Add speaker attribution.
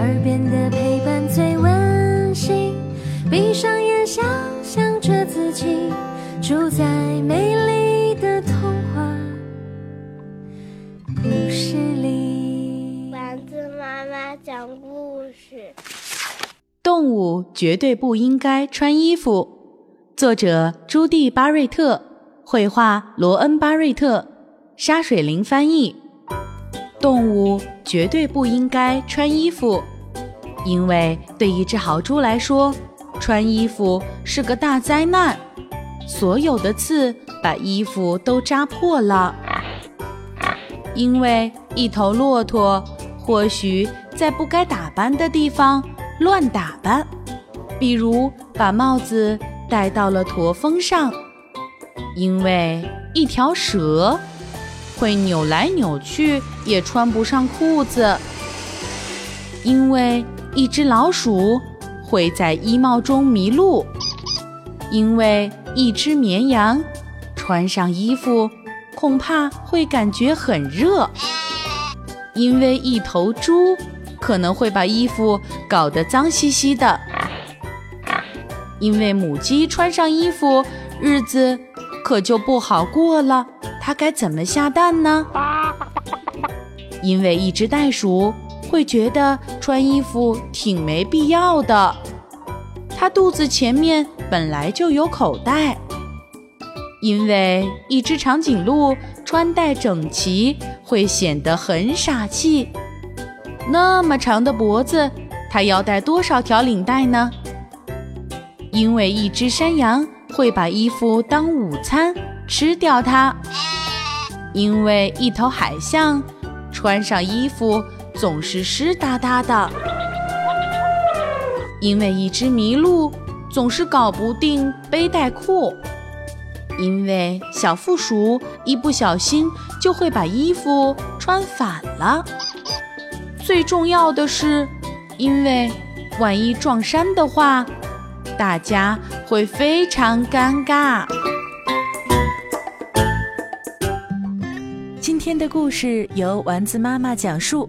Speaker 1: 耳边的陪伴最温馨。闭上眼，想象着自己住在美丽的童话故事里。
Speaker 2: 丸子妈妈讲故事。
Speaker 3: 动物绝对不应该穿衣服。作者：朱蒂·巴瑞特，绘画：罗恩·巴瑞特，沙水灵翻译。动物绝对不应该穿衣服，因为对一只豪猪来说，穿衣服是个大灾难。所有的刺把衣服都扎破了。因为一头骆驼或许在不该打扮的地方乱打扮，比如把帽子戴到了驼峰上；因为一条蛇会扭来扭去也穿不上裤子；因为一只老鼠会在衣帽中迷路；因为一只绵羊穿上衣服恐怕会感觉很热；因为一头猪可能会把衣服搞得脏兮兮的；因为母鸡穿上衣服，日子可就不好过了。它该怎么下蛋呢？因为一只袋鼠会觉得穿衣服挺没必要的，它肚子前面本来就有口袋。因为一只长颈鹿穿戴整齐会显得很傻气，那么长的脖子，它要戴多少条领带呢？因为一只山羊会把衣服当午餐吃掉它。因为一头海象穿上衣服总是湿哒哒的，因为一只麋鹿总是搞不定背带裤，因为小负鼠一不小心就会把衣服穿反了。最重要的是，因为万一撞衫的话，大家会非常尴尬。今天的故事由丸子妈妈讲述。